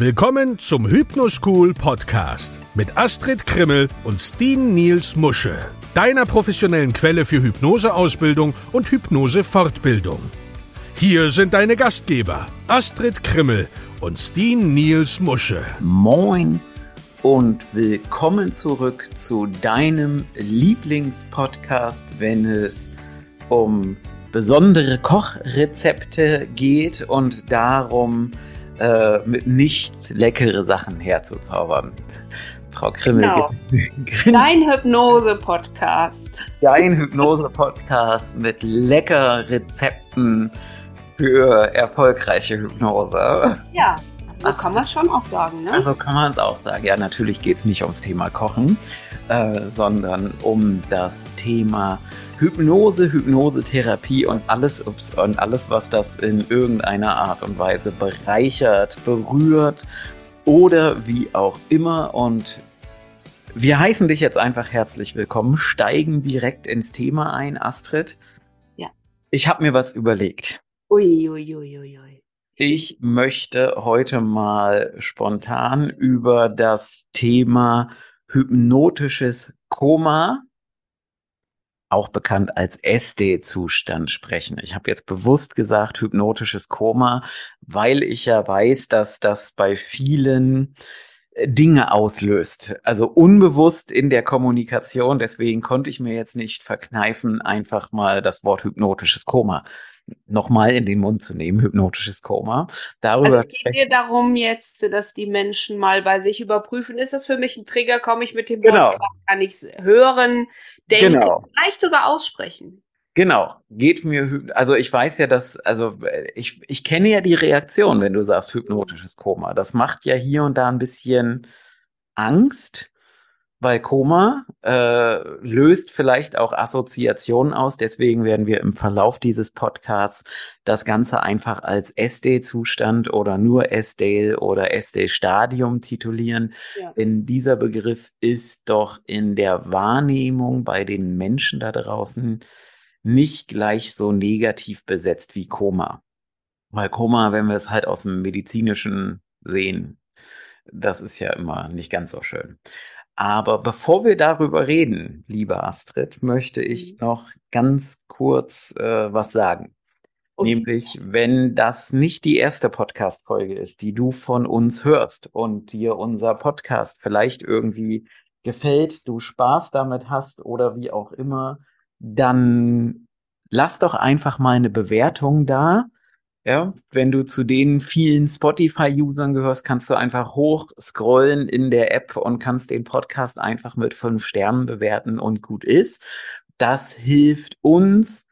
Willkommen zum Hypnoschool Podcast mit Astrid Krimmel und Steen Niels Musche, deiner professionellen Quelle für Hypnoseausbildung und Hypnosefortbildung. Hier sind deine Gastgeber Astrid Krimmel und Steen Niels Musche. Moin und willkommen zurück zu deinem Lieblingspodcast, wenn es um besondere Kochrezepte geht und darum, äh, mit nichts leckere Sachen herzuzaubern. Frau Krimmel. Genau. Dein Hypnose-Podcast. Dein Hypnose-Podcast mit lecker Rezepten für erfolgreiche Hypnose. Ja, so kann man es schon auch sagen, ne? Also kann man es auch sagen. Ja, natürlich geht es nicht ums Thema Kochen, äh, sondern um das Thema Hypnose, Hypnosetherapie und alles, ups, und alles, was das in irgendeiner Art und Weise bereichert, berührt oder wie auch immer. Und wir heißen dich jetzt einfach herzlich willkommen, steigen direkt ins Thema ein, Astrid. Ja. Ich habe mir was überlegt. Ui, ui, ui, ui, ui. Ich möchte heute mal spontan über das Thema hypnotisches Koma auch bekannt als SD-Zustand sprechen. Ich habe jetzt bewusst gesagt hypnotisches Koma, weil ich ja weiß, dass das bei vielen äh, Dinge auslöst. Also unbewusst in der Kommunikation. Deswegen konnte ich mir jetzt nicht verkneifen, einfach mal das Wort hypnotisches Koma nochmal in den Mund zu nehmen, hypnotisches Koma. Darüber also es geht dir darum jetzt, dass die Menschen mal bei sich überprüfen, ist das für mich ein Trigger, komme ich mit dem genau. Wort, kann ich es hören, denken, genau. vielleicht sogar aussprechen. Genau, geht mir, also ich weiß ja, dass, also ich, ich kenne ja die Reaktion, wenn du sagst hypnotisches Koma. Das macht ja hier und da ein bisschen Angst weil Koma äh, löst vielleicht auch Assoziationen aus. Deswegen werden wir im Verlauf dieses Podcasts das Ganze einfach als SD-Zustand oder nur SD oder SD-Stadium titulieren. Ja. Denn dieser Begriff ist doch in der Wahrnehmung bei den Menschen da draußen nicht gleich so negativ besetzt wie Koma. Weil Koma, wenn wir es halt aus dem medizinischen sehen, das ist ja immer nicht ganz so schön. Aber bevor wir darüber reden, liebe Astrid, möchte ich mhm. noch ganz kurz äh, was sagen. Okay. Nämlich, wenn das nicht die erste Podcast-Folge ist, die du von uns hörst und dir unser Podcast vielleicht irgendwie gefällt, du Spaß damit hast oder wie auch immer, dann lass doch einfach mal eine Bewertung da ja, wenn du zu den vielen Spotify-Usern gehörst, kannst du einfach hoch scrollen in der App und kannst den Podcast einfach mit fünf Sternen bewerten und gut ist. Das hilft uns,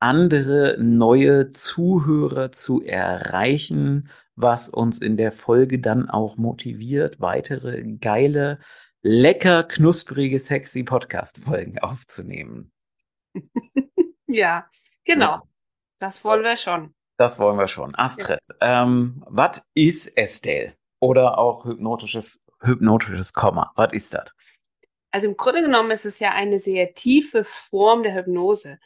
andere neue Zuhörer zu erreichen, was uns in der Folge dann auch motiviert, weitere geile, lecker, knusprige, sexy Podcast-Folgen aufzunehmen. ja, genau. Das wollen wir schon. Das wollen wir schon. Astrid, ja. ähm, was ist Estelle? Oder auch hypnotisches, hypnotisches Komma. Was ist das? Also im Grunde genommen ist es ja eine sehr tiefe Form der Hypnose.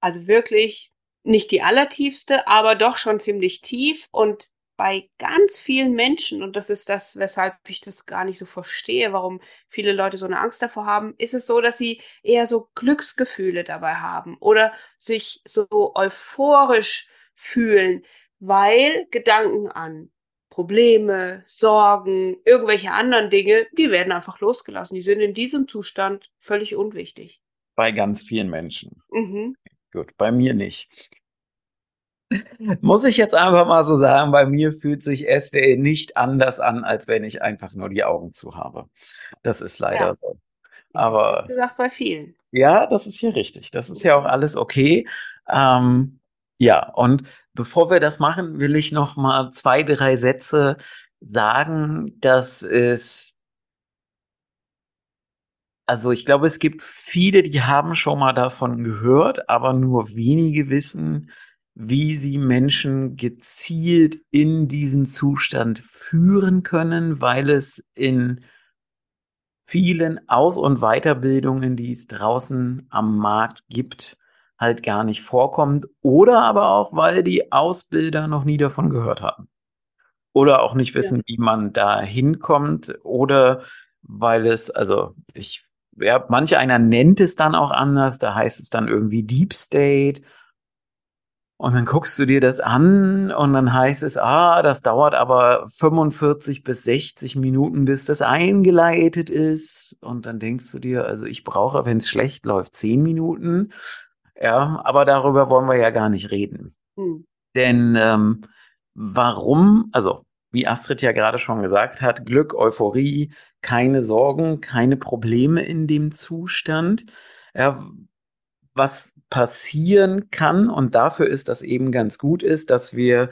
Also wirklich nicht die allertiefste, aber doch schon ziemlich tief und bei ganz vielen Menschen, und das ist das, weshalb ich das gar nicht so verstehe, warum viele Leute so eine Angst davor haben, ist es so, dass sie eher so Glücksgefühle dabei haben oder sich so euphorisch fühlen, weil Gedanken an Probleme, Sorgen, irgendwelche anderen Dinge, die werden einfach losgelassen. Die sind in diesem Zustand völlig unwichtig. Bei ganz vielen Menschen. Mhm. Gut, bei mir nicht. Muss ich jetzt einfach mal so sagen, bei mir fühlt sich SDE nicht anders an, als wenn ich einfach nur die Augen zu habe. Das ist leider ja. so. Aber. Wie gesagt, bei vielen. Ja, das ist hier richtig. Das ist ja auch alles okay. Ähm, ja, und bevor wir das machen, will ich noch mal zwei, drei Sätze sagen, dass es also ich glaube, es gibt viele, die haben schon mal davon gehört, aber nur wenige wissen, wie sie Menschen gezielt in diesen Zustand führen können, weil es in vielen Aus- und Weiterbildungen, die es draußen am Markt gibt, halt gar nicht vorkommt oder aber auch, weil die Ausbilder noch nie davon gehört haben. oder auch nicht wissen, ja. wie man da hinkommt oder weil es, also ich, ja, manche einer nennt es dann auch anders, da heißt es dann irgendwie Deep State und dann guckst du dir das an und dann heißt es, ah, das dauert aber 45 bis 60 Minuten, bis das eingeleitet ist. Und dann denkst du dir, also ich brauche, wenn es schlecht läuft, 10 Minuten. Ja, aber darüber wollen wir ja gar nicht reden. Hm. Denn ähm, warum, also wie Astrid ja gerade schon gesagt hat, Glück, Euphorie, keine Sorgen, keine Probleme in dem Zustand. Ja, was passieren kann und dafür ist das eben ganz gut ist, dass wir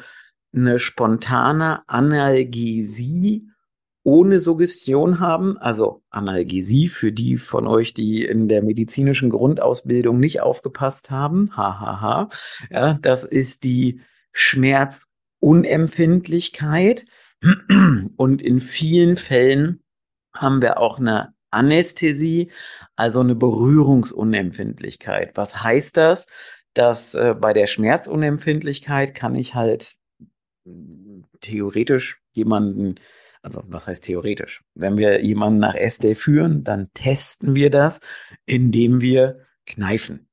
eine spontane Analgesie ohne Suggestion haben, also Analgesie für die von euch, die in der medizinischen Grundausbildung nicht aufgepasst haben, hahaha, ja, das ist die Schmerzunempfindlichkeit und in vielen Fällen haben wir auch eine Anästhesie, also eine Berührungsunempfindlichkeit. Was heißt das? Dass äh, bei der Schmerzunempfindlichkeit kann ich halt hm, theoretisch jemanden, also was heißt theoretisch? Wenn wir jemanden nach SD führen, dann testen wir das, indem wir kneifen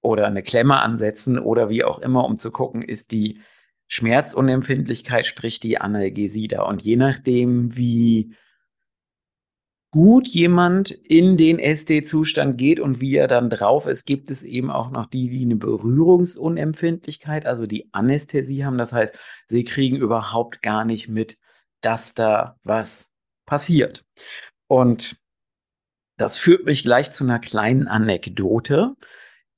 oder eine Klemme ansetzen oder wie auch immer, um zu gucken, ist die Schmerzunempfindlichkeit, sprich die Analgesie da. Und je nachdem, wie gut jemand in den SD-Zustand geht und wie er dann drauf ist, gibt es eben auch noch die, die eine Berührungsunempfindlichkeit, also die Anästhesie haben. Das heißt, sie kriegen überhaupt gar nicht mit, dass da was passiert. Und das führt mich gleich zu einer kleinen Anekdote,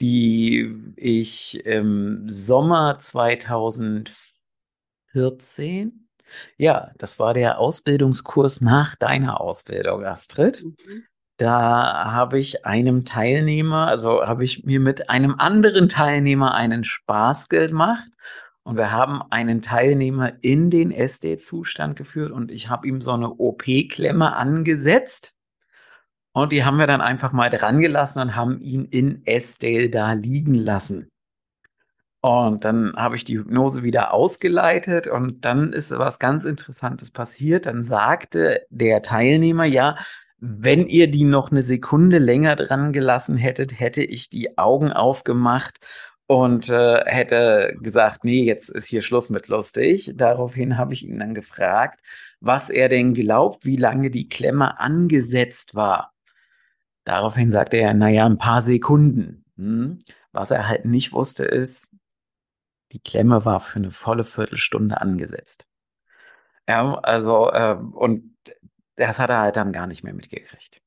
die ich im Sommer 2014 ja, das war der Ausbildungskurs nach deiner Ausbildung, Astrid. Mhm. Da habe ich einem Teilnehmer, also habe ich mir mit einem anderen Teilnehmer einen Spaß gemacht. Und wir haben einen Teilnehmer in den SD-Zustand geführt und ich habe ihm so eine OP-Klemme angesetzt. Und die haben wir dann einfach mal dran gelassen und haben ihn in SD da liegen lassen. Und dann habe ich die Hypnose wieder ausgeleitet und dann ist was ganz Interessantes passiert. Dann sagte der Teilnehmer, ja, wenn ihr die noch eine Sekunde länger dran gelassen hättet, hätte ich die Augen aufgemacht und äh, hätte gesagt, nee, jetzt ist hier Schluss mit lustig. Daraufhin habe ich ihn dann gefragt, was er denn glaubt, wie lange die Klemme angesetzt war. Daraufhin sagte er, naja, ein paar Sekunden. Hm. Was er halt nicht wusste, ist, die Klemme war für eine volle Viertelstunde angesetzt. Ja, also, äh, und das hat er halt dann gar nicht mehr mitgekriegt.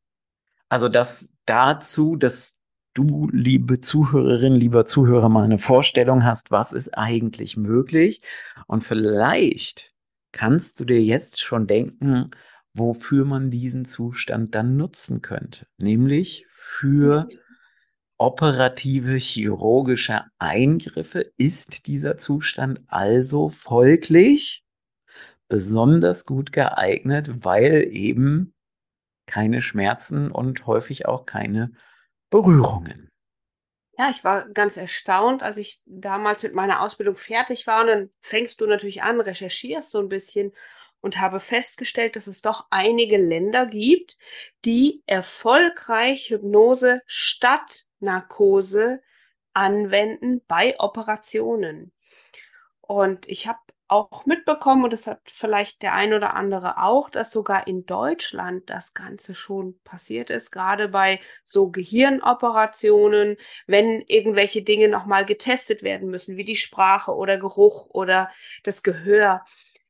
Also das dazu, dass du, liebe Zuhörerin, lieber Zuhörer, mal eine Vorstellung hast, was ist eigentlich möglich. Und vielleicht kannst du dir jetzt schon denken, wofür man diesen Zustand dann nutzen könnte. Nämlich für operative chirurgische Eingriffe ist dieser Zustand also folglich besonders gut geeignet, weil eben keine Schmerzen und häufig auch keine Berührungen. Ja, ich war ganz erstaunt, als ich damals mit meiner Ausbildung fertig war. Und dann fängst du natürlich an, recherchierst so ein bisschen und habe festgestellt, dass es doch einige Länder gibt, die erfolgreich Hypnose statt Narkose anwenden bei Operationen. Und ich habe auch mitbekommen, und das hat vielleicht der ein oder andere auch, dass sogar in Deutschland das Ganze schon passiert ist, gerade bei so Gehirnoperationen, wenn irgendwelche Dinge nochmal getestet werden müssen, wie die Sprache oder Geruch oder das Gehör,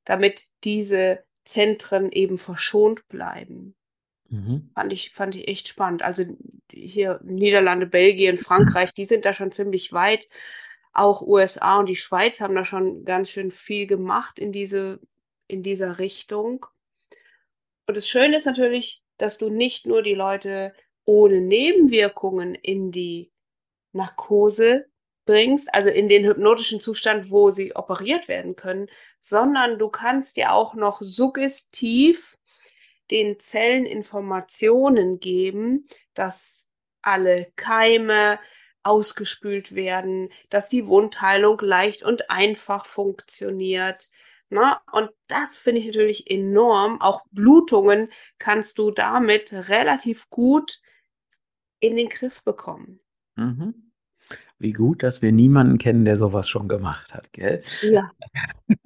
damit diese Zentren eben verschont bleiben. Mhm. Fand ich, fand ich echt spannend. Also hier Niederlande, Belgien, Frankreich, die sind da schon ziemlich weit. Auch USA und die Schweiz haben da schon ganz schön viel gemacht in diese, in dieser Richtung. Und das Schöne ist natürlich, dass du nicht nur die Leute ohne Nebenwirkungen in die Narkose bringst, also in den hypnotischen Zustand, wo sie operiert werden können, sondern du kannst ja auch noch suggestiv den Zellen Informationen geben, dass alle Keime ausgespült werden, dass die Wundheilung leicht und einfach funktioniert, Ne? Und das finde ich natürlich enorm. Auch Blutungen kannst du damit relativ gut in den Griff bekommen. Mhm. Wie gut, dass wir niemanden kennen, der sowas schon gemacht hat, gell? Ja.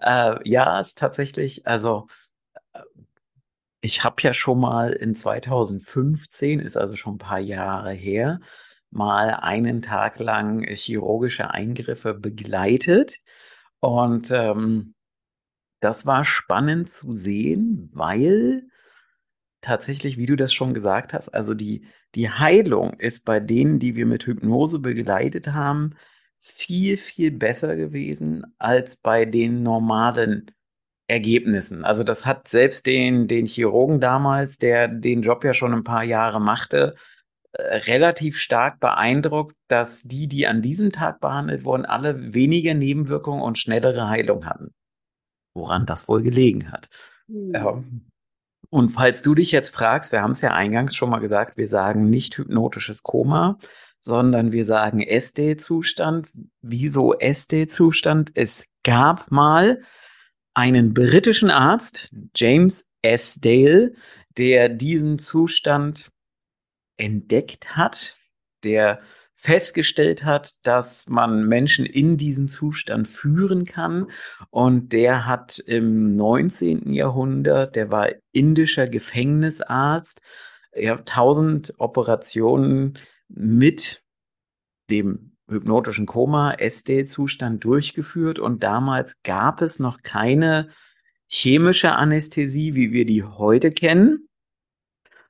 äh, ja, ist tatsächlich, also äh, ich habe ja schon mal in 2015, ist also schon ein paar Jahre her, mal einen Tag lang chirurgische Eingriffe begleitet. Und ähm, das war spannend zu sehen, weil tatsächlich, wie du das schon gesagt hast, also die, die Heilung ist bei denen, die wir mit Hypnose begleitet haben, viel, viel besser gewesen als bei den normalen Ergebnissen. Also das hat selbst den, den Chirurgen damals, der den Job ja schon ein paar Jahre machte, relativ stark beeindruckt, dass die, die an diesem Tag behandelt wurden, alle weniger Nebenwirkungen und schnellere Heilung hatten. Woran das wohl gelegen hat. Mhm. Ähm, und falls du dich jetzt fragst, wir haben es ja eingangs schon mal gesagt, wir sagen nicht hypnotisches Koma, sondern wir sagen SD-Zustand. Wieso SD-Zustand? Es gab mal einen britischen Arzt, James S. Dale, der diesen Zustand entdeckt hat, der festgestellt hat, dass man Menschen in diesen Zustand führen kann. Und der hat im 19. Jahrhundert, der war indischer Gefängnisarzt, er hat tausend Operationen mit dem hypnotischen Koma, SD-Zustand durchgeführt. Und damals gab es noch keine chemische Anästhesie, wie wir die heute kennen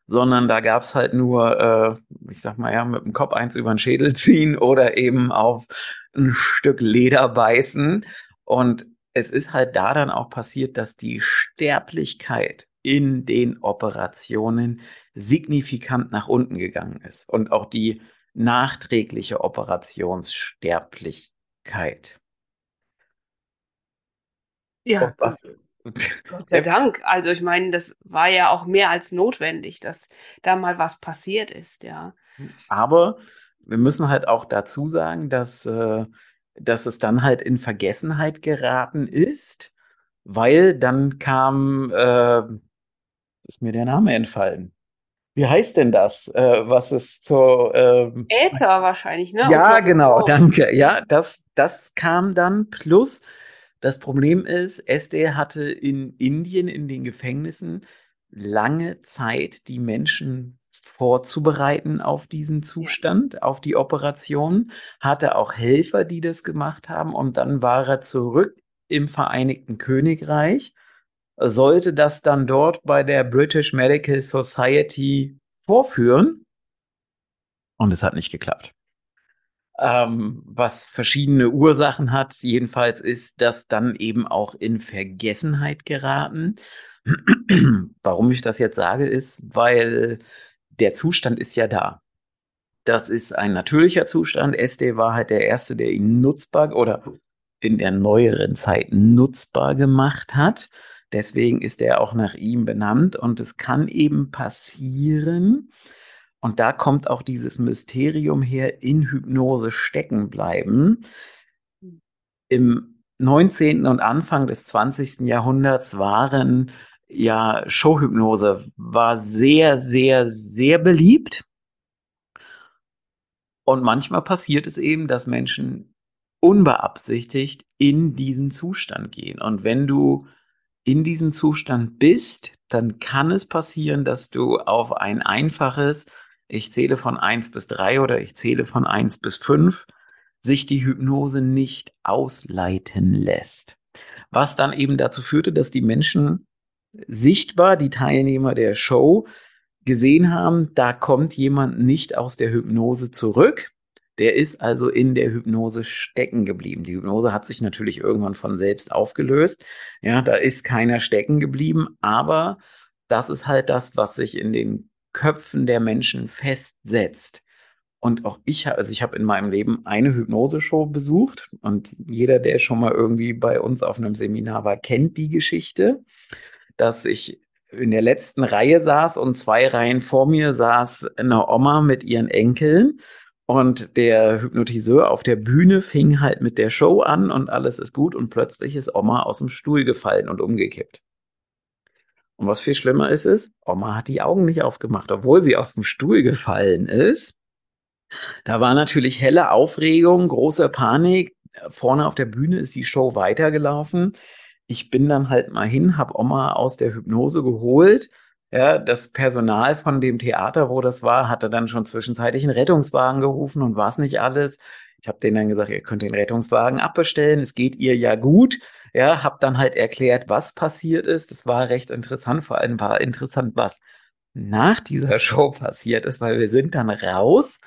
sondern da gab es halt nur, äh, ich sag mal ja, mit dem Kopf eins über den Schädel ziehen oder eben auf ein Stück Leder beißen. Und es ist halt da dann auch passiert, dass die Sterblichkeit in den Operationen signifikant nach unten gegangen ist und auch die nachträgliche Operationssterblichkeit. Ja, was, Gott sei Dank. Also ich meine, das war ja auch mehr als notwendig, dass da mal was passiert ist, ja. Aber wir müssen halt auch dazu sagen, dass, äh, dass es dann halt in Vergessenheit geraten ist, weil dann kam, äh, ist mir der Name entfallen. Wie heißt denn das? Äh, was ist zur ähm, Äther wahrscheinlich, ne? Ja, genau, danke. Ja, das, das kam dann plus das Problem ist, SD hatte in Indien in den Gefängnissen lange Zeit, die Menschen vorzubereiten auf diesen Zustand, auf die Operation, hatte auch Helfer, die das gemacht haben und dann war er zurück im Vereinigten Königreich, sollte das dann dort bei der British Medical Society vorführen? Und es hat nicht geklappt ähm, was verschiedene Ursachen hat. Jedenfalls ist das dann eben auch in Vergessenheit geraten. Warum ich das jetzt sage, ist, weil der Zustand ist ja da. Das ist ein natürlicher Zustand. SD war halt der erste, der ihn nutzbar oder in der neueren Zeit nutzbar gemacht hat. Deswegen ist er auch nach ihm benannt und es kann eben passieren, und da kommt auch dieses Mysterium her, in Hypnose stecken bleiben. Im 19. und Anfang des 20. Jahrhunderts waren ja Showhypnose war sehr, sehr, sehr beliebt. Und manchmal passiert es eben, dass Menschen unbeabsichtigt in diesen Zustand gehen. Und wenn du in diesem Zustand bist, dann kann es passieren, dass du auf ein einfaches ich zähle von 1 bis 3 oder ich zähle von 1 bis 5, sich die Hypnose nicht ausleiten lässt. Was dann eben dazu führte, dass die Menschen sichtbar, die Teilnehmer der Show, gesehen haben, da kommt jemand nicht aus der Hypnose zurück. Der ist also in der Hypnose stecken geblieben. Die Hypnose hat sich natürlich irgendwann von selbst aufgelöst. Ja, da ist keiner stecken geblieben, aber das ist halt das, was sich in den Köpfen der Menschen festsetzt. Und auch ich, also ich habe in meinem Leben eine Hypnose-Show besucht und jeder, der schon mal irgendwie bei uns auf einem Seminar war, kennt die Geschichte, dass ich in der letzten Reihe saß und zwei Reihen vor mir saß eine Oma mit ihren Enkeln Und der Hypnotiseur auf der Bühne fing halt mit der Show an und alles ist gut und plötzlich ist Oma aus dem Stuhl gefallen und umgekippt. Und was viel schlimmer ist, ist, Oma hat die Augen nicht aufgemacht, obwohl sie aus dem Stuhl gefallen ist. Da war natürlich helle Aufregung, große Panik. Vorne auf der Bühne ist die Show weitergelaufen. Ich bin dann halt mal hin, habe Oma aus der Hypnose geholt ja, das Personal von dem Theater, wo das war, hatte dann schon zwischenzeitlich einen Rettungswagen gerufen und war es nicht alles. Ich habe denen dann gesagt, ihr könnt den Rettungswagen abbestellen, es geht ihr ja gut. Ja, habe dann halt erklärt, was passiert ist. Das war recht interessant, vor allem war interessant, was nach dieser Show passiert ist, weil wir sind dann raus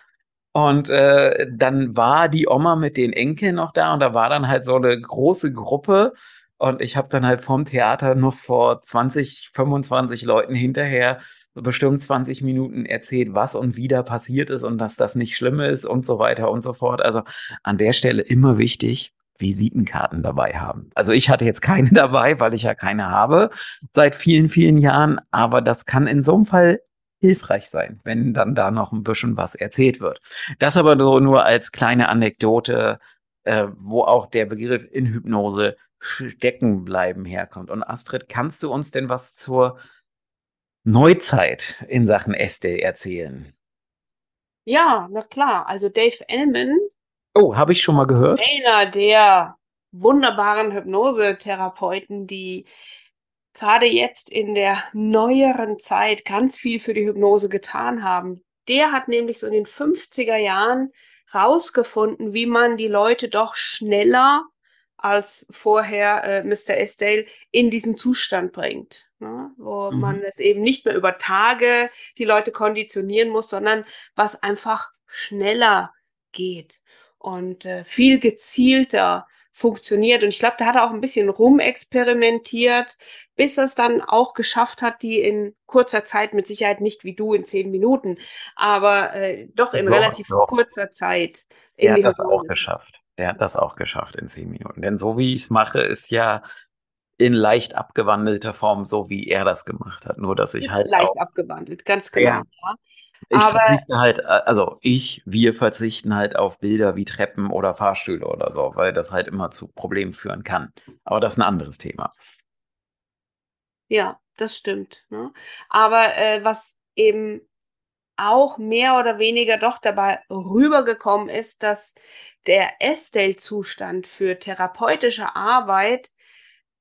und äh, dann war die Oma mit den Enkeln noch da und da war dann halt so eine große Gruppe und ich habe dann halt vom Theater noch vor 20, 25 Leuten hinterher bestimmt 20 Minuten erzählt, was und wie da passiert ist und dass das nicht schlimm ist und so weiter und so fort. Also an der Stelle immer wichtig, Visitenkarten dabei haben. Also ich hatte jetzt keine dabei, weil ich ja keine habe seit vielen, vielen Jahren, aber das kann in so einem Fall hilfreich sein, wenn dann da noch ein bisschen was erzählt wird. Das aber nur, nur als kleine Anekdote, äh, wo auch der Begriff in Hypnose Steckenbleiben herkommt. Und Astrid, kannst du uns denn was zur Neuzeit in Sachen Estelle erzählen? Ja, na klar. Also Dave Ellman. Oh, habe ich schon mal gehört. Einer der wunderbaren Hypnosetherapeuten, die gerade jetzt in der neueren Zeit ganz viel für die Hypnose getan haben. Der hat nämlich so in den 50er Jahren rausgefunden, wie man die Leute doch schneller als vorher äh, Mr. Estelle in diesen Zustand bringt, ne? wo mhm. man es eben nicht mehr über Tage die Leute konditionieren muss, sondern was einfach schneller geht und äh, viel gezielter funktioniert. Und ich glaube, da hat er auch ein bisschen rumexperimentiert, bis er es dann auch geschafft hat, die in kurzer Zeit, mit Sicherheit nicht wie du in zehn Minuten, aber äh, doch in doch, relativ doch. kurzer Zeit. In er hat das auch geschafft. Der hat das auch geschafft in zehn Minuten. Denn so wie ich es mache, ist ja in leicht abgewandelter Form, so wie er das gemacht hat. Nur dass ich halt. Leicht abgewandelt, ganz genau. Ja. ja. Ich Aber, verzichte halt, also ich, wir verzichten halt auf Bilder wie Treppen oder Fahrstühle oder so, weil das halt immer zu Problemen führen kann. Aber das ist ein anderes Thema. Ja, das stimmt. Ne? Aber äh, was eben auch mehr oder weniger doch dabei rübergekommen ist, dass der Estelle-Zustand für therapeutische Arbeit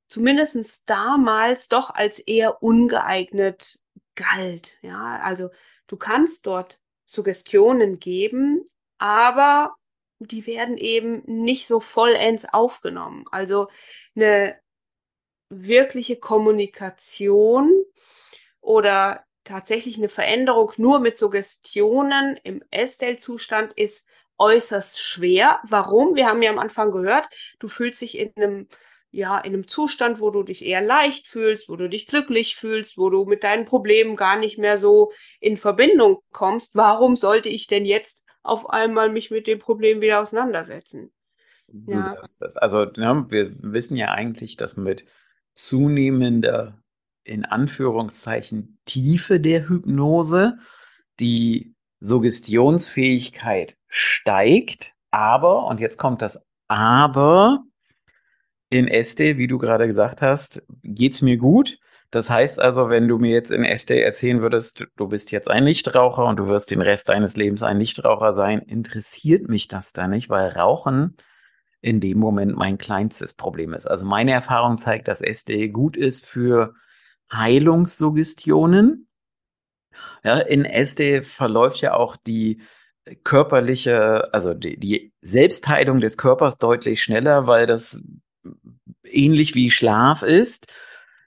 zumindest damals doch als eher ungeeignet galt. Ja, also du kannst dort Suggestionen geben, aber die werden eben nicht so vollends aufgenommen. Also eine wirkliche Kommunikation oder tatsächlich eine Veränderung nur mit Suggestionen im Estelle-Zustand ist äußerst schwer. Warum? Wir haben ja am Anfang gehört, du fühlst dich in einem ja, in einem Zustand, wo du dich eher leicht fühlst, wo du dich glücklich fühlst, wo du mit deinen Problemen gar nicht mehr so in Verbindung kommst. Warum sollte ich denn jetzt auf einmal mich mit dem Problem wieder auseinandersetzen? Du ja. sagst das. Also, ja, wir wissen ja eigentlich, dass mit zunehmender, in Anführungszeichen, Tiefe der Hypnose die Suggestionsfähigkeit steigt, aber, und jetzt kommt das Aber, in Este, wie du gerade gesagt hast, geht's mir gut. Das heißt also, wenn du mir jetzt in Este erzählen würdest, du bist jetzt ein Nichtraucher und du wirst den Rest deines Lebens ein Nichtraucher sein, interessiert mich das da nicht, weil Rauchen in dem Moment mein kleinstes Problem ist. Also meine Erfahrung zeigt, dass Este gut ist für Heilungssuggestionen. Ja, in Este verläuft ja auch die körperliche, also die, die Selbstheilung des Körpers deutlich schneller, weil das ähnlich wie Schlaf ist,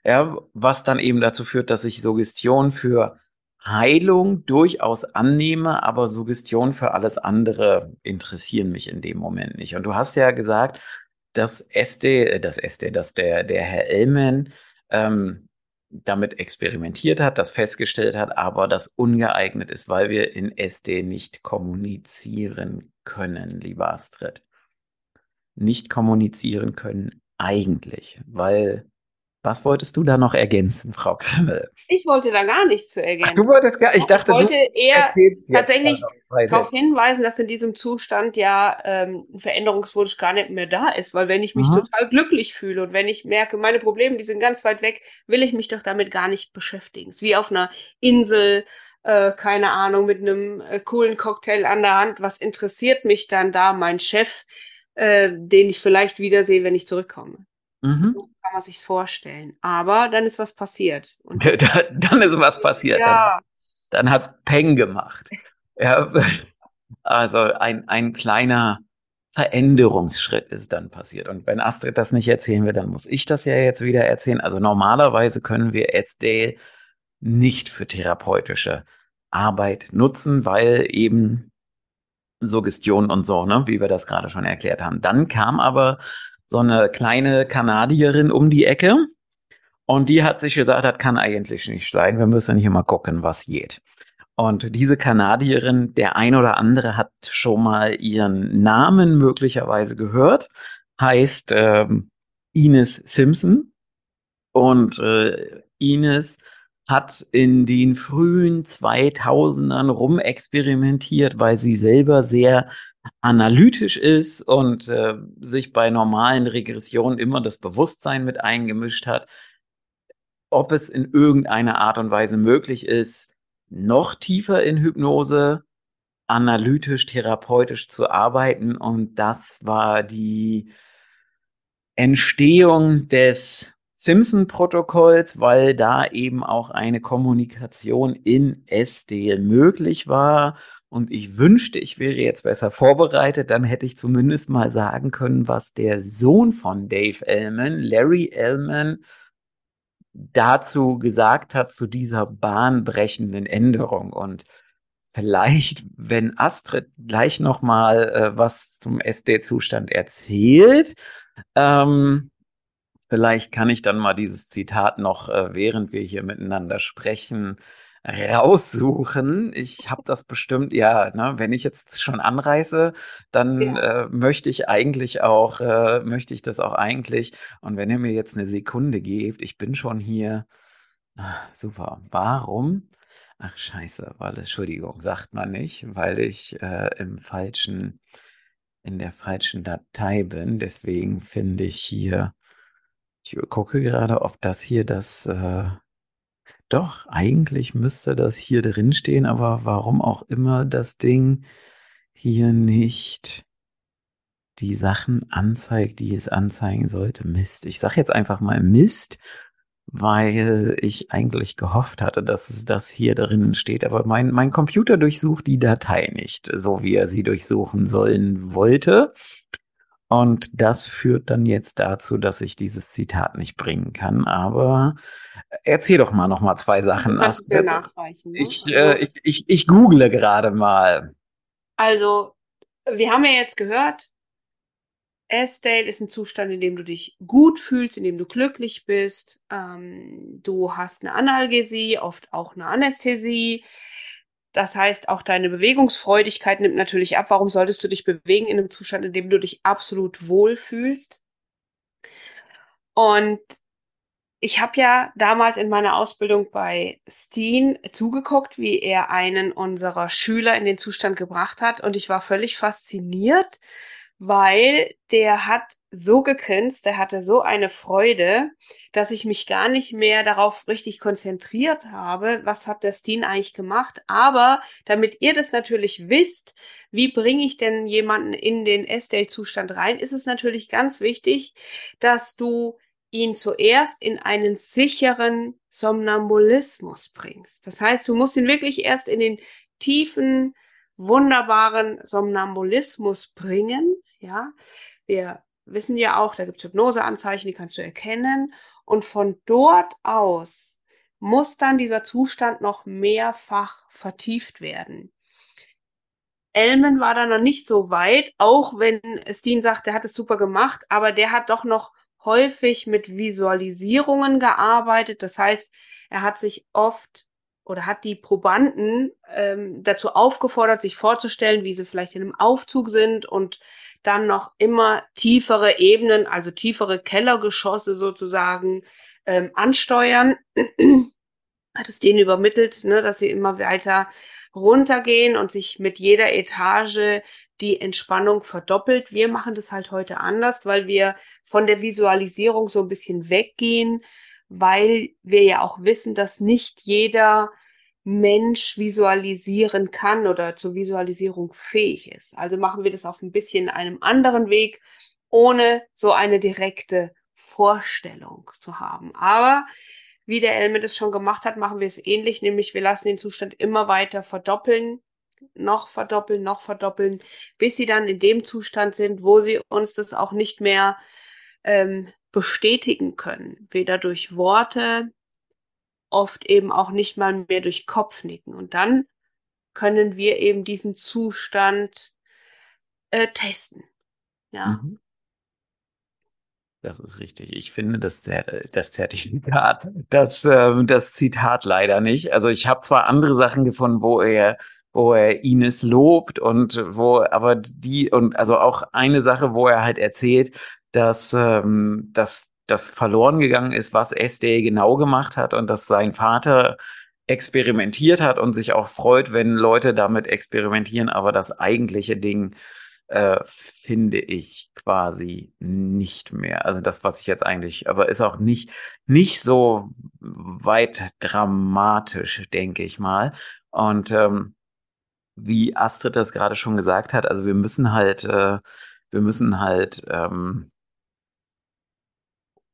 ja, was dann eben dazu führt, dass ich Suggestion für Heilung durchaus annehme, aber Suggestion für alles andere interessieren mich in dem Moment nicht. Und du hast ja gesagt, dass Este, äh, das Este, dass der, der Herr Ellman ähm, damit experimentiert hat, das festgestellt hat, aber das ungeeignet ist, weil wir in SD nicht kommunizieren können, lieber Astrid. Nicht kommunizieren können eigentlich, weil Was wolltest du da noch ergänzen, Frau Kremmel? Ich wollte da gar nichts zu ergänzen. Ach, du wolltest gar, ich dachte, ich wollte eher tatsächlich darauf hinweisen, dass in diesem Zustand ja ähm, ein Veränderungswunsch gar nicht mehr da ist, weil wenn ich mich Aha. total glücklich fühle und wenn ich merke, meine Probleme, die sind ganz weit weg, will ich mich doch damit gar nicht beschäftigen. Es ist wie auf einer Insel, äh, keine Ahnung, mit einem äh, coolen Cocktail an der Hand. Was interessiert mich dann da mein Chef, äh, den ich vielleicht wiedersehe, wenn ich zurückkomme? Mhm. So kann man sich vorstellen. Aber dann ist was passiert. Und dann ist was passiert. Ja. Dann, dann hat es Peng gemacht. ja, also ein, ein kleiner Veränderungsschritt ist dann passiert. Und wenn Astrid das nicht erzählen will, dann muss ich das ja jetzt wieder erzählen. Also normalerweise können wir SD nicht für therapeutische Arbeit nutzen, weil eben Suggestion und so, ne, wie wir das gerade schon erklärt haben. Dann kam aber so eine kleine Kanadierin um die Ecke. Und die hat sich gesagt, das kann eigentlich nicht sein. Wir müssen hier mal gucken, was geht. Und diese Kanadierin, der ein oder andere hat schon mal ihren Namen möglicherweise gehört, heißt ähm, Ines Simpson. Und äh, Ines hat in den frühen 2000ern rumexperimentiert, weil sie selber sehr analytisch ist und äh, sich bei normalen Regressionen immer das Bewusstsein mit eingemischt hat, ob es in irgendeiner Art und Weise möglich ist, noch tiefer in Hypnose analytisch, therapeutisch zu arbeiten. Und das war die Entstehung des Simpson-Protokolls, weil da eben auch eine Kommunikation in SD möglich war und ich wünschte, ich wäre jetzt besser vorbereitet, dann hätte ich zumindest mal sagen können, was der Sohn von Dave Ellman, Larry Ellman, dazu gesagt hat, zu dieser bahnbrechenden Änderung. Und vielleicht, wenn Astrid gleich nochmal äh, was zum SD-Zustand erzählt, ähm, vielleicht kann ich dann mal dieses Zitat noch, äh, während wir hier miteinander sprechen, raussuchen. Ich habe das bestimmt, ja, ne, wenn ich jetzt schon anreise, dann ja. äh, möchte ich eigentlich auch, äh, möchte ich das auch eigentlich. Und wenn ihr mir jetzt eine Sekunde gebt, ich bin schon hier. Ah, super. Warum? Ach scheiße, weil, Entschuldigung, sagt man nicht, weil ich äh, im falschen, in der falschen Datei bin. Deswegen finde ich hier, ich gucke gerade, ob das hier das äh, doch, eigentlich müsste das hier drin stehen, aber warum auch immer das Ding hier nicht die Sachen anzeigt, die es anzeigen sollte. Mist. Ich sage jetzt einfach mal Mist, weil ich eigentlich gehofft hatte, dass das hier drinnen steht. Aber mein, mein Computer durchsucht die Datei nicht, so wie er sie durchsuchen sollen wollte. Und das führt dann jetzt dazu, dass ich dieses Zitat nicht bringen kann. Aber erzähl doch mal noch mal zwei Sachen. Du kannst es nachreichen. Ne? Ich, äh, ich, ich, ich google gerade mal. Also, wir haben ja jetzt gehört, S-Date ist ein Zustand, in dem du dich gut fühlst, in dem du glücklich bist. Ähm, du hast eine Analgesie, oft auch eine Anästhesie. Das heißt, auch deine Bewegungsfreudigkeit nimmt natürlich ab. Warum solltest du dich bewegen in einem Zustand, in dem du dich absolut wohlfühlst? Und ich habe ja damals in meiner Ausbildung bei Steen zugeguckt, wie er einen unserer Schüler in den Zustand gebracht hat. Und ich war völlig fasziniert, weil der hat so gegrinst, der hatte so eine Freude, dass ich mich gar nicht mehr darauf richtig konzentriert habe, was hat der Steen eigentlich gemacht. Aber damit ihr das natürlich wisst, wie bringe ich denn jemanden in den S-Day-Zustand rein, ist es natürlich ganz wichtig, dass du ihn zuerst in einen sicheren Somnambulismus bringst. Das heißt, du musst ihn wirklich erst in den tiefen, wunderbaren Somnambulismus bringen, ja. Wir wissen ja auch, da gibt es Hypnoseanzeichen, die kannst du erkennen. Und von dort aus muss dann dieser Zustand noch mehrfach vertieft werden. Elmen war da noch nicht so weit, auch wenn Steen sagt, der hat es super gemacht, aber der hat doch noch häufig mit Visualisierungen gearbeitet. Das heißt, er hat sich oft oder hat die Probanden ähm, dazu aufgefordert, sich vorzustellen, wie sie vielleicht in einem Aufzug sind und dann noch immer tiefere Ebenen, also tiefere Kellergeschosse sozusagen ähm, ansteuern, hat es denen übermittelt, ne, dass sie immer weiter runtergehen und sich mit jeder Etage die Entspannung verdoppelt. Wir machen das halt heute anders, weil wir von der Visualisierung so ein bisschen weggehen, weil wir ja auch wissen, dass nicht jeder Mensch visualisieren kann oder zur Visualisierung fähig ist. Also machen wir das auf ein bisschen einem anderen Weg, ohne so eine direkte Vorstellung zu haben. Aber wie der Elme das schon gemacht hat, machen wir es ähnlich, nämlich wir lassen den Zustand immer weiter verdoppeln, noch verdoppeln, noch verdoppeln, bis sie dann in dem Zustand sind, wo sie uns das auch nicht mehr ähm, bestätigen können, weder durch Worte, oft eben auch nicht mal mehr durch Kopfnicken. Und dann können wir eben diesen Zustand äh, testen. Ja. Mhm. Das ist richtig. Ich finde das, das Zertifikat, das, äh, das Zitat leider nicht. Also ich habe zwar andere Sachen gefunden, wo er, wo er Ines lobt und wo, aber die, und also auch eine Sache, wo er halt erzählt, dass, ähm, dass das verloren gegangen ist, was SD genau gemacht hat und dass sein Vater experimentiert hat und sich auch freut, wenn Leute damit experimentieren, aber das eigentliche Ding äh, finde ich quasi nicht mehr. Also das, was ich jetzt eigentlich, aber ist auch nicht, nicht so weit dramatisch, denke ich mal. Und ähm, wie Astrid das gerade schon gesagt hat, also wir müssen halt, äh, wir müssen halt ähm,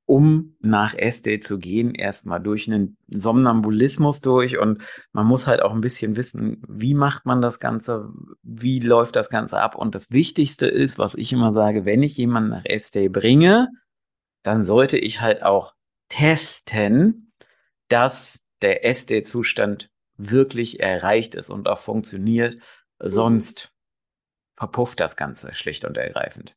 um nach Este zu gehen, erstmal durch einen Somnambulismus durch. Und man muss halt auch ein bisschen wissen, wie macht man das Ganze, wie läuft das Ganze ab? Und das Wichtigste ist, was ich immer sage, wenn ich jemanden nach Este bringe, dann sollte ich halt auch testen, dass der Este-Zustand wirklich erreicht ist und auch funktioniert, sonst verpufft das Ganze schlicht und ergreifend.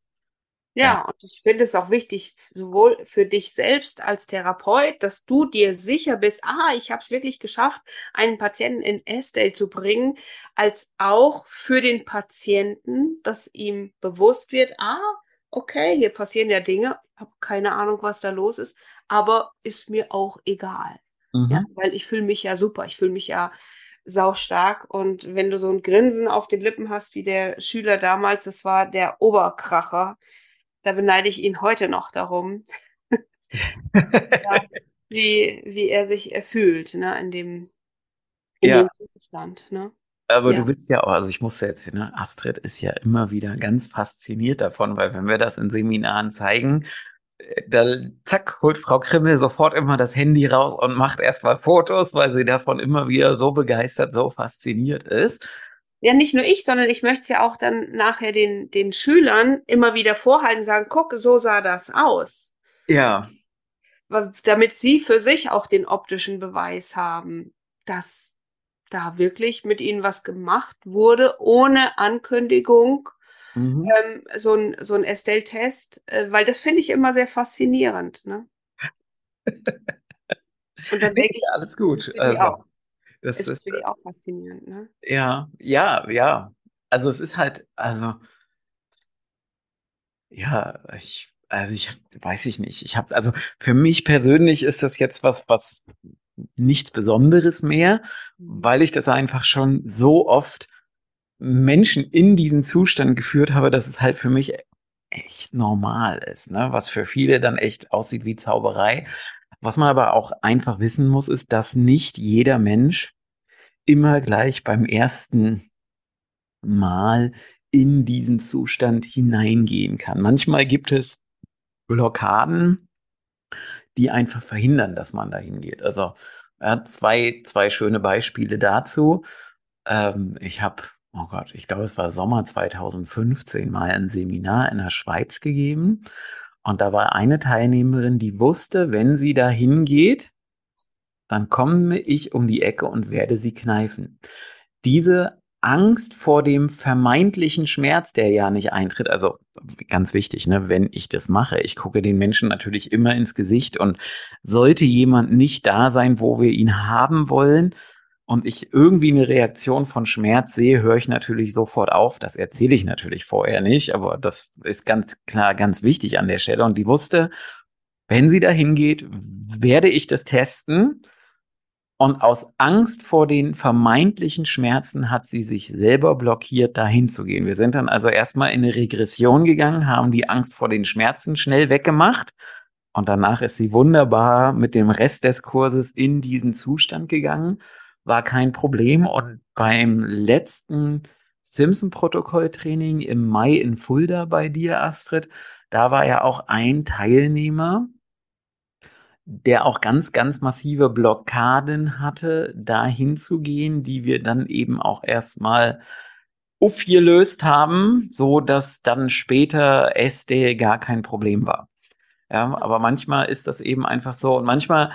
Ja, und ich finde es auch wichtig, sowohl für dich selbst als Therapeut, dass du dir sicher bist, ah, ich habe es wirklich geschafft, einen Patienten in Estelle zu bringen, als auch für den Patienten, dass ihm bewusst wird, ah, okay, hier passieren ja Dinge, habe keine Ahnung, was da los ist, aber ist mir auch egal. Mhm. Ja, weil ich fühle mich ja super, ich fühle mich ja saustark und wenn du so ein Grinsen auf den Lippen hast wie der Schüler damals, das war der Oberkracher da beneide ich ihn heute noch darum, ja, wie, wie er sich fühlt, ne, in dem, in ja. dem Zustand, ne? Aber ja. du bist ja auch, also ich muss jetzt, ne, Astrid ist ja immer wieder ganz fasziniert davon, weil wenn wir das in Seminaren zeigen, äh, da zack, holt Frau Krimmel sofort immer das Handy raus und macht erstmal Fotos, weil sie davon immer wieder so begeistert, so fasziniert ist ja nicht nur ich, sondern ich möchte es ja auch dann nachher den, den Schülern immer wieder vorhalten, sagen, guck, so sah das aus. Ja. Damit sie für sich auch den optischen Beweis haben, dass da wirklich mit ihnen was gemacht wurde, ohne Ankündigung, mhm. ähm, so ein, so ein Estelle-Test, äh, weil das finde ich immer sehr faszinierend. Ne? Und dann denke ich, alles gut. Also. Das ist, ist für die auch faszinierend, ne? Ja, ja, ja. Also es ist halt, also ja, ich, also ich weiß ich nicht. Ich habe, also für mich persönlich ist das jetzt was, was nichts Besonderes mehr, mhm. weil ich das einfach schon so oft Menschen in diesen Zustand geführt habe, dass es halt für mich echt normal ist, ne? Was für viele dann echt aussieht wie Zauberei. Was man aber auch einfach wissen muss, ist, dass nicht jeder Mensch immer gleich beim ersten Mal in diesen Zustand hineingehen kann. Manchmal gibt es Blockaden, die einfach verhindern, dass man da hingeht. Also ja, zwei, zwei schöne Beispiele dazu. Ähm, ich habe, oh Gott, ich glaube, es war Sommer 2015 mal ein Seminar in der Schweiz gegeben. Und da war eine Teilnehmerin, die wusste, wenn sie da hingeht, dann komme ich um die Ecke und werde sie kneifen. Diese Angst vor dem vermeintlichen Schmerz, der ja nicht eintritt, also ganz wichtig, ne, wenn ich das mache, ich gucke den Menschen natürlich immer ins Gesicht und sollte jemand nicht da sein, wo wir ihn haben wollen, und ich irgendwie eine Reaktion von Schmerz sehe, höre ich natürlich sofort auf. Das erzähle ich natürlich vorher nicht, aber das ist ganz klar ganz wichtig an der Stelle. Und die wusste, wenn sie dahin geht, werde ich das testen. Und aus Angst vor den vermeintlichen Schmerzen hat sie sich selber blockiert, dahin zu gehen. Wir sind dann also erstmal in eine Regression gegangen, haben die Angst vor den Schmerzen schnell weggemacht. Und danach ist sie wunderbar mit dem Rest des Kurses in diesen Zustand gegangen. War kein Problem. Und beim letzten Simpson-Protokoll-Training im Mai in Fulda bei dir, Astrid, da war ja auch ein Teilnehmer, der auch ganz, ganz massive Blockaden hatte, da hinzugehen, die wir dann eben auch erstmal aufgelöst haben, so dass dann später SD gar kein Problem war. Ja, aber manchmal ist das eben einfach so und manchmal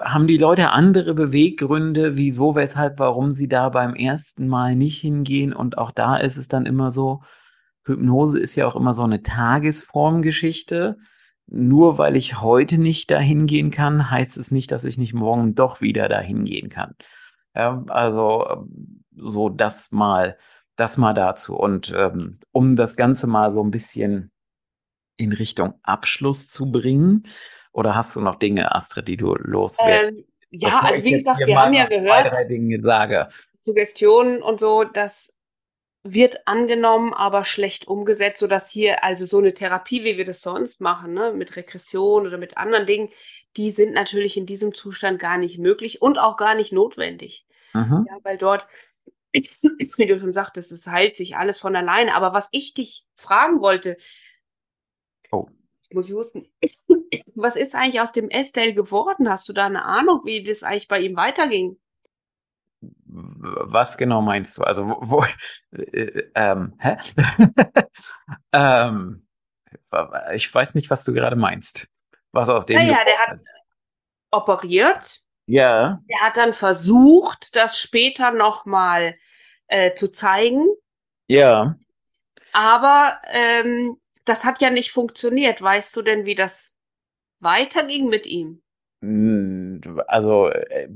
haben die Leute andere Beweggründe, wieso, weshalb, warum sie da beim ersten Mal nicht hingehen und auch da ist es dann immer so, Hypnose ist ja auch immer so eine Tagesformgeschichte nur weil ich heute nicht dahin gehen kann, heißt es nicht, dass ich nicht morgen doch wieder dahin gehen kann. Ja, also so das mal, das mal dazu. Und ähm, um das Ganze mal so ein bisschen in Richtung Abschluss zu bringen, oder hast du noch Dinge, Astrid, die du loswerden? Ähm, ja, also wie gesagt, wir haben ja gehört, zwei, drei Dinge sage. Suggestionen und so, dass wird angenommen, aber schlecht umgesetzt, sodass hier also so eine Therapie, wie wir das sonst machen, ne, mit Regression oder mit anderen Dingen, die sind natürlich in diesem Zustand gar nicht möglich und auch gar nicht notwendig. Mhm. Ja, weil dort, wie du schon sagtest, es heilt sich alles von alleine. Aber was ich dich fragen wollte, oh. Muss ich husten, was ist eigentlich aus dem Estelle geworden? Hast du da eine Ahnung, wie das eigentlich bei ihm weiterging? Was genau meinst du? Also, wo, äh, ähm, hä? ähm, ich weiß nicht, was du gerade meinst. Was aus dem. Naja, der hat ist. operiert. Ja. Der hat dann versucht, das später nochmal äh, zu zeigen. Ja. Aber ähm, das hat ja nicht funktioniert. Weißt du denn, wie das weiterging mit ihm? Hm, also, äh,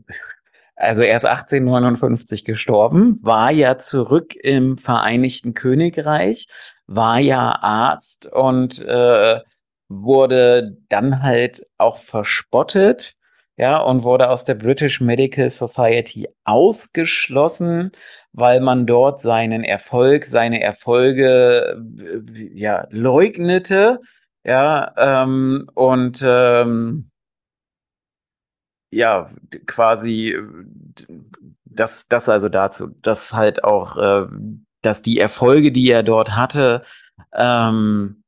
also er ist 1859 gestorben, war ja zurück im Vereinigten Königreich, war ja Arzt und äh, wurde dann halt auch verspottet, ja, und wurde aus der British Medical Society ausgeschlossen, weil man dort seinen Erfolg, seine Erfolge, äh, ja, leugnete, ja, ähm, und ähm, ja, quasi das, das also dazu, dass halt auch, äh, dass die Erfolge, die er dort hatte, ähm,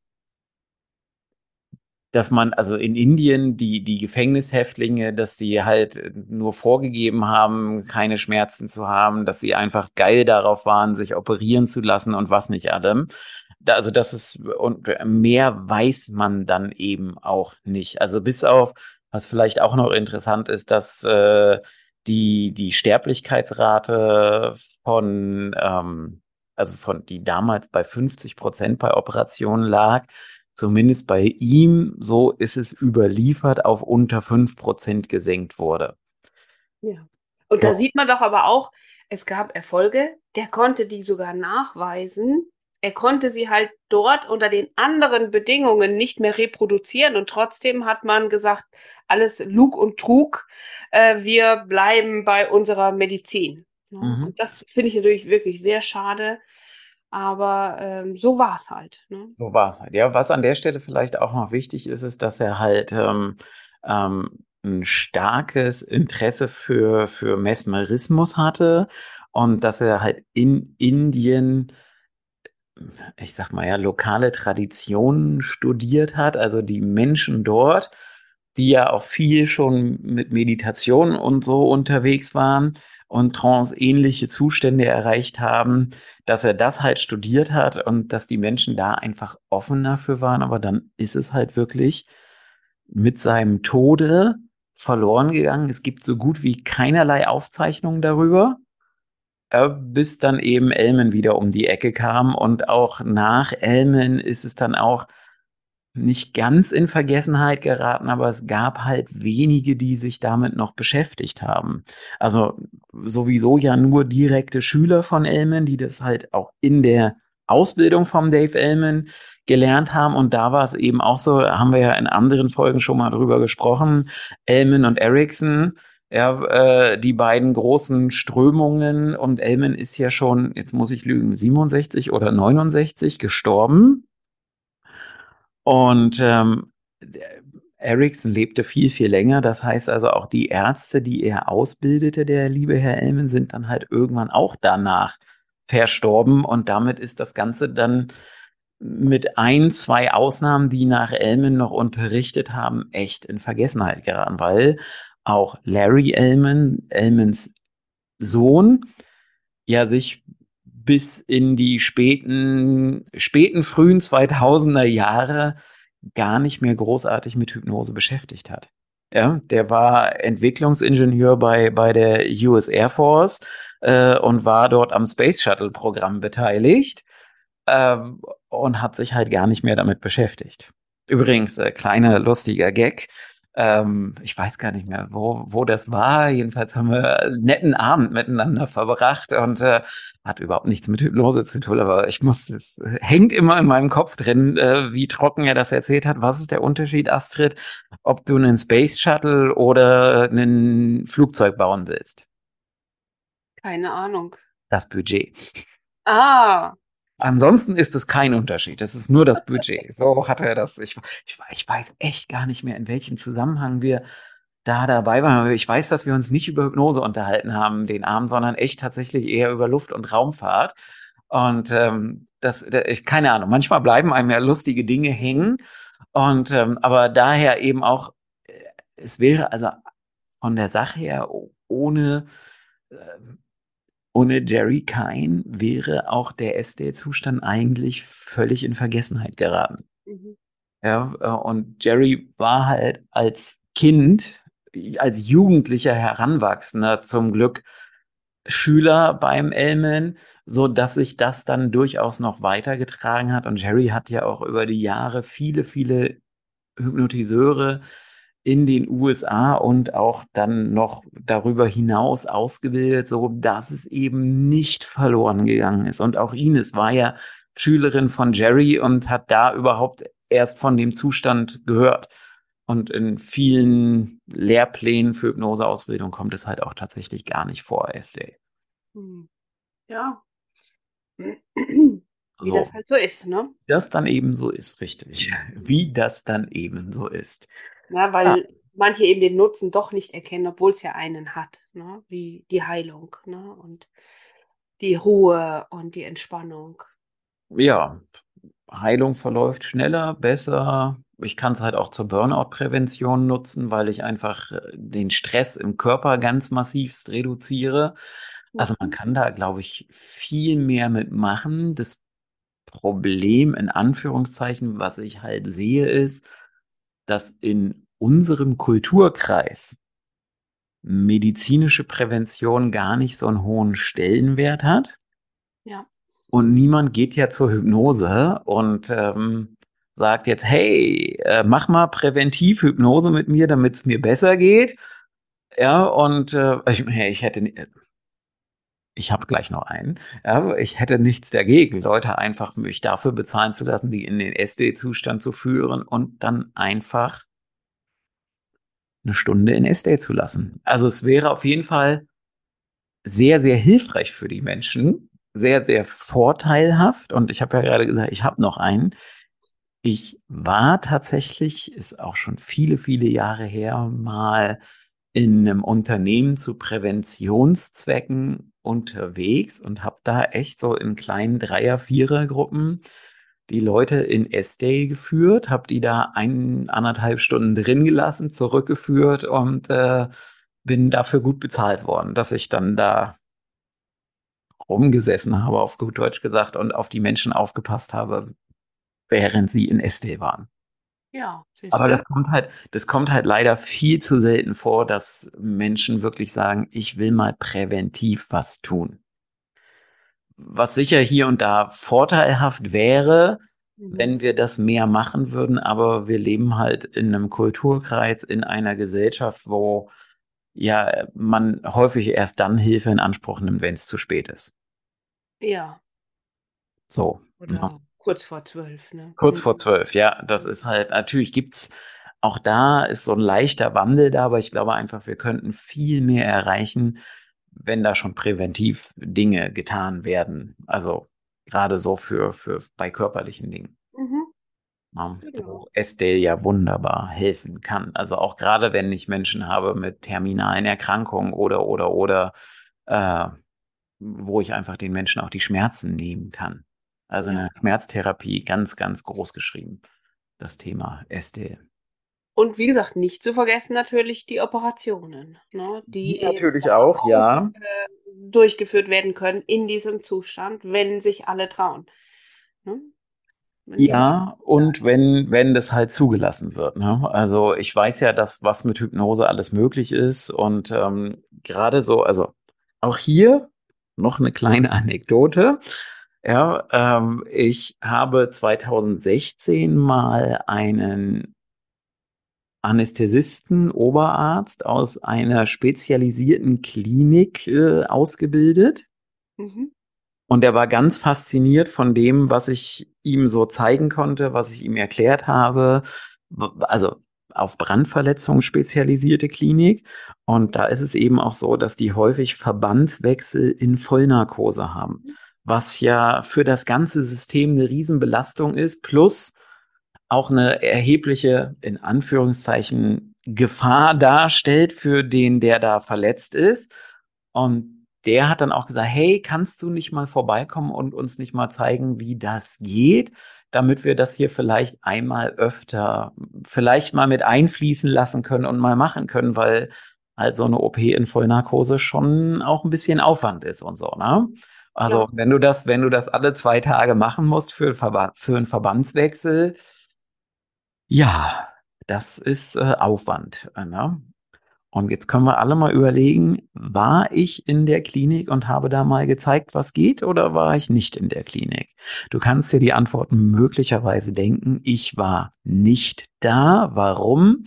dass man, also in Indien, die, die Gefängnishäftlinge, dass sie halt nur vorgegeben haben, keine Schmerzen zu haben, dass sie einfach geil darauf waren, sich operieren zu lassen und was nicht. Da, also das ist, und mehr weiß man dann eben auch nicht. Also bis auf was vielleicht auch noch interessant ist, dass äh, die, die Sterblichkeitsrate von, ähm, also von, die damals bei 50 Prozent bei Operationen lag, zumindest bei ihm, so ist es überliefert, auf unter 5 Prozent gesenkt wurde. Ja. Und da sieht man doch aber auch, es gab Erfolge, der konnte die sogar nachweisen er konnte sie halt dort unter den anderen Bedingungen nicht mehr reproduzieren und trotzdem hat man gesagt, alles Lug und Trug, äh, wir bleiben bei unserer Medizin. Mhm. das finde ich natürlich wirklich sehr schade, aber ähm, so war es halt. Ne? So war es halt. Ja, was an der Stelle vielleicht auch noch wichtig ist, ist, dass er halt ähm, ähm, ein starkes Interesse für, für Mesmerismus hatte und dass er halt in Indien ich sag mal ja, lokale Traditionen studiert hat, also die Menschen dort, die ja auch viel schon mit Meditation und so unterwegs waren und trance-ähnliche Zustände erreicht haben, dass er das halt studiert hat und dass die Menschen da einfach offen dafür waren. Aber dann ist es halt wirklich mit seinem Tode verloren gegangen. Es gibt so gut wie keinerlei Aufzeichnungen darüber äh, bis dann eben Elmen wieder um die Ecke kam. Und auch nach Elmen ist es dann auch nicht ganz in Vergessenheit geraten, aber es gab halt wenige, die sich damit noch beschäftigt haben. Also sowieso ja nur direkte Schüler von Elmen, die das halt auch in der Ausbildung vom Dave Elman gelernt haben. Und da war es eben auch so, haben wir ja in anderen Folgen schon mal drüber gesprochen, Elman und Ericsson, ja, äh, die beiden großen Strömungen. Und Elman ist ja schon, jetzt muss ich lügen, 67 oder 69 gestorben. Und ähm, Ericsson lebte viel, viel länger. Das heißt also auch die Ärzte, die er ausbildete, der liebe Herr Elman, sind dann halt irgendwann auch danach verstorben. Und damit ist das Ganze dann mit ein, zwei Ausnahmen, die nach Elman noch unterrichtet haben, echt in Vergessenheit geraten, weil auch Larry Elman, Elmans Sohn, ja sich bis in die späten, späten, frühen 2000er Jahre gar nicht mehr großartig mit Hypnose beschäftigt hat. Ja, der war Entwicklungsingenieur bei, bei der US Air Force äh, und war dort am Space Shuttle Programm beteiligt ähm, und hat sich halt gar nicht mehr damit beschäftigt. Übrigens, äh, kleiner lustiger Gag. Ähm, ich weiß gar nicht mehr, wo, wo das war. Jedenfalls haben wir einen netten Abend miteinander verbracht und äh, hat überhaupt nichts mit Hypnose zu tun, aber ich muss, es hängt immer in meinem Kopf drin, äh, wie trocken er das erzählt hat. Was ist der Unterschied, Astrid, ob du einen Space Shuttle oder ein Flugzeug bauen willst? Keine Ahnung. Das Budget. Ah, Ansonsten ist es kein Unterschied. Es ist nur das Budget. So hat er das. Ich, ich, ich weiß echt gar nicht mehr, in welchem Zusammenhang wir da dabei waren. Ich weiß, dass wir uns nicht über Hypnose unterhalten haben den Abend, sondern echt tatsächlich eher über Luft- und Raumfahrt. Und ähm, das, ich, keine Ahnung, manchmal bleiben einem ja lustige Dinge hängen. Und ähm, aber daher eben auch, äh, es wäre also von der Sache her ohne ähm, ohne Jerry Kine wäre auch der SD-Zustand eigentlich völlig in Vergessenheit geraten. Mhm. Ja, äh, und Jerry war halt als Kind, als jugendlicher Heranwachsender zum Glück Schüler beim Elman, so dass sich das dann durchaus noch weitergetragen hat. Und Jerry hat ja auch über die Jahre viele, viele Hypnotiseure in den USA und auch dann noch darüber hinaus ausgebildet, so dass es eben nicht verloren gegangen ist. Und auch Ines war ja Schülerin von Jerry und hat da überhaupt erst von dem Zustand gehört. Und in vielen Lehrplänen für Hypnoseausbildung kommt es halt auch tatsächlich gar nicht vor, SD. Hm. Ja. Wie so. das halt so ist, ne? Das dann eben so ist, richtig. Wie das dann eben so ist. Ja, weil ja. manche eben den Nutzen doch nicht erkennen, obwohl es ja einen hat, ne? wie die Heilung ne? und die Ruhe und die Entspannung. Ja, Heilung verläuft schneller, besser. Ich kann es halt auch zur Burnout-Prävention nutzen, weil ich einfach äh, den Stress im Körper ganz massivst reduziere. Also man mhm. kann da, glaube ich, viel mehr mitmachen. Das Problem in Anführungszeichen, was ich halt sehe, ist, dass in unserem Kulturkreis medizinische Prävention gar nicht so einen hohen Stellenwert hat. Ja. Und niemand geht ja zur Hypnose und ähm, sagt jetzt, hey, äh, mach mal präventiv Hypnose mit mir, damit es mir besser geht. Ja, und äh, ich, ich hätte, ich habe gleich noch einen. Ja, ich hätte nichts dagegen, Leute einfach mich dafür bezahlen zu lassen, die in den SD-Zustand zu führen und dann einfach eine Stunde in SD zu lassen. Also es wäre auf jeden Fall sehr, sehr hilfreich für die Menschen, sehr, sehr vorteilhaft. Und ich habe ja gerade gesagt, ich habe noch einen. Ich war tatsächlich, ist auch schon viele, viele Jahre her, mal in einem Unternehmen zu Präventionszwecken unterwegs und habe da echt so in kleinen Dreier-, Vierer-Gruppen die Leute in S-Day geführt, habe die da ein, anderthalb Stunden drin gelassen, zurückgeführt und äh, bin dafür gut bezahlt worden, dass ich dann da rumgesessen habe, auf gut Deutsch gesagt, und auf die Menschen aufgepasst habe, während sie in S-Day waren. Ja, aber das kommt halt, das kommt halt leider viel zu selten vor, dass Menschen wirklich sagen, ich will mal präventiv was tun. Was sicher hier und da vorteilhaft wäre, mhm. wenn wir das mehr machen würden, aber wir leben halt in einem Kulturkreis, in einer Gesellschaft, wo ja man häufig erst dann Hilfe in Anspruch nimmt, wenn es zu spät ist. Ja. So. Oder Kurz vor zwölf, ne? Kurz vor zwölf, ja. Das ist halt, natürlich gibt's auch da ist so ein leichter Wandel da, aber ich glaube einfach, wir könnten viel mehr erreichen, wenn da schon präventiv Dinge getan werden. Also gerade so für, für bei körperlichen Dingen. Mhm. Ja, genau. Wo Estelle ja wunderbar helfen kann. Also auch gerade wenn ich Menschen habe mit terminalen Erkrankungen oder oder oder äh, wo ich einfach den Menschen auch die Schmerzen nehmen kann. Also in der Schmerztherapie ganz, ganz groß geschrieben, das Thema Estelle. Und wie gesagt, nicht zu vergessen natürlich die Operationen, ne, die, natürlich auch, ja. Äh, durchgeführt werden können in diesem Zustand, wenn sich alle trauen. Ne? Ja, und wenn, wenn das halt zugelassen wird. Ne? Also ich weiß ja, dass was mit Hypnose alles möglich ist. Und ähm, gerade so, also auch hier noch eine kleine Anekdote. Ja, ähm, ich habe 2016 mal einen Anästhesisten, Oberarzt aus einer spezialisierten Klinik äh, ausgebildet. Mhm. Und er war ganz fasziniert von dem, was ich ihm so zeigen konnte, was ich ihm erklärt habe. Also auf Brandverletzungen spezialisierte Klinik. Und da ist es eben auch so, dass die häufig Verbandswechsel in Vollnarkose haben, was ja für das ganze System eine Riesenbelastung ist, plus auch eine erhebliche, in Anführungszeichen, Gefahr darstellt für den, der da verletzt ist. Und der hat dann auch gesagt, hey, kannst du nicht mal vorbeikommen und uns nicht mal zeigen, wie das geht, damit wir das hier vielleicht einmal öfter, vielleicht mal mit einfließen lassen können und mal machen können, weil halt so eine OP in Vollnarkose schon auch ein bisschen Aufwand ist und so, ne? Also, ja. wenn du das, wenn du das alle zwei Tage machen musst für, für einen Verbandswechsel, ja, das ist äh, Aufwand. Ne? Und jetzt können wir alle mal überlegen, war ich in der Klinik und habe da mal gezeigt, was geht, oder war ich nicht in der Klinik? Du kannst dir die Antworten möglicherweise denken, ich war nicht da. Warum?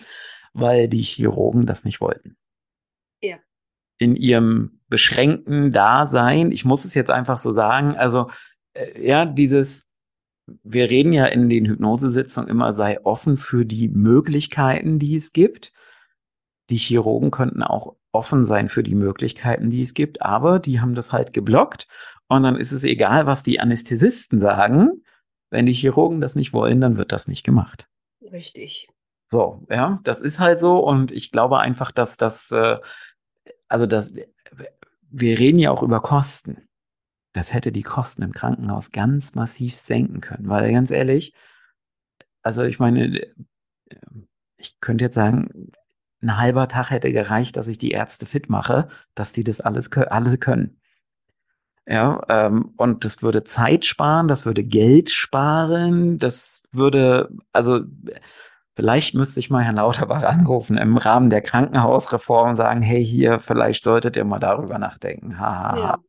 Weil die Chirurgen das nicht wollten. Ja. In ihrem beschränkten Dasein, ich muss es jetzt einfach so sagen, also äh, ja, dieses wir reden ja in den Hypnosesitzungen immer, sei offen für die Möglichkeiten, die es gibt. Die Chirurgen könnten auch offen sein für die Möglichkeiten, die es gibt, aber die haben das halt geblockt und dann ist es egal, was die Anästhesisten sagen. Wenn die Chirurgen das nicht wollen, dann wird das nicht gemacht. Richtig. So, ja, das ist halt so und ich glaube einfach, dass das, äh, also das, wir reden ja auch über Kosten das hätte die Kosten im Krankenhaus ganz massiv senken können. Weil ganz ehrlich, also ich meine, äh, ich könnte jetzt sagen, ein halber Tag hätte gereicht, dass ich die Ärzte fit mache, dass die das alles alle können. Ja, ähm, und das würde Zeit sparen, das würde Geld sparen, das würde, also vielleicht müsste ich mal Herrn Lauterbach anrufen im Rahmen der Krankenhausreform und sagen, hey, hier, vielleicht solltet ihr mal darüber nachdenken. Ha, ja.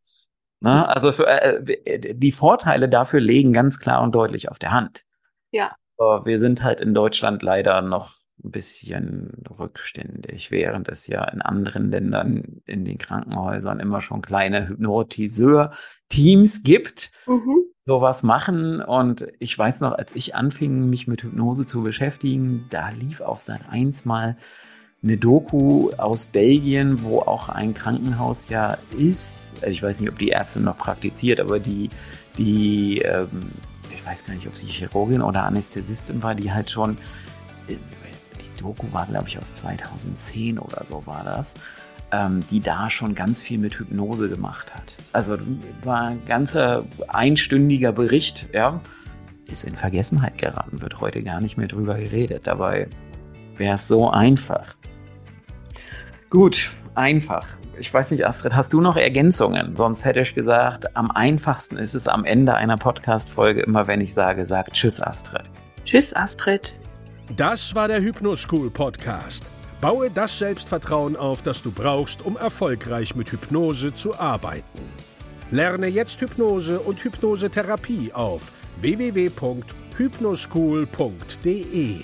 Ne? Also für, äh, äh, die Vorteile dafür legen ganz klar und deutlich auf der Hand. Ja. Aber wir sind halt in Deutschland leider noch ein bisschen rückständig, während es ja in anderen Ländern in den Krankenhäusern immer schon kleine Hypnotiseur-Teams gibt, mhm. sowas machen. Und ich weiß noch, als ich anfing, mich mit Hypnose zu beschäftigen, da lief auf Sat 1 mal eine Doku aus Belgien, wo auch ein Krankenhaus ja ist. Also ich weiß nicht, ob die Ärztin noch praktiziert, aber die, die, ähm, ich weiß gar nicht, ob sie Chirurgin oder Anästhesistin war, die halt schon, die Doku war, glaube ich, aus 2010 oder so war das, ähm, die da schon ganz viel mit Hypnose gemacht hat. Also war ein ganzer einstündiger Bericht, ja. Ist in Vergessenheit geraten, wird heute gar nicht mehr drüber geredet. Dabei wäre es so einfach. Gut, einfach. Ich weiß nicht, Astrid, hast du noch Ergänzungen? Sonst hätte ich gesagt, am einfachsten ist es am Ende einer Podcast-Folge immer, wenn ich sage, sag Tschüss, Astrid. Tschüss, Astrid. Das war der Hypnoschool Podcast. Baue das Selbstvertrauen auf, das du brauchst, um erfolgreich mit Hypnose zu arbeiten. Lerne jetzt Hypnose und Hypnosetherapie auf www.hypnoschool.de.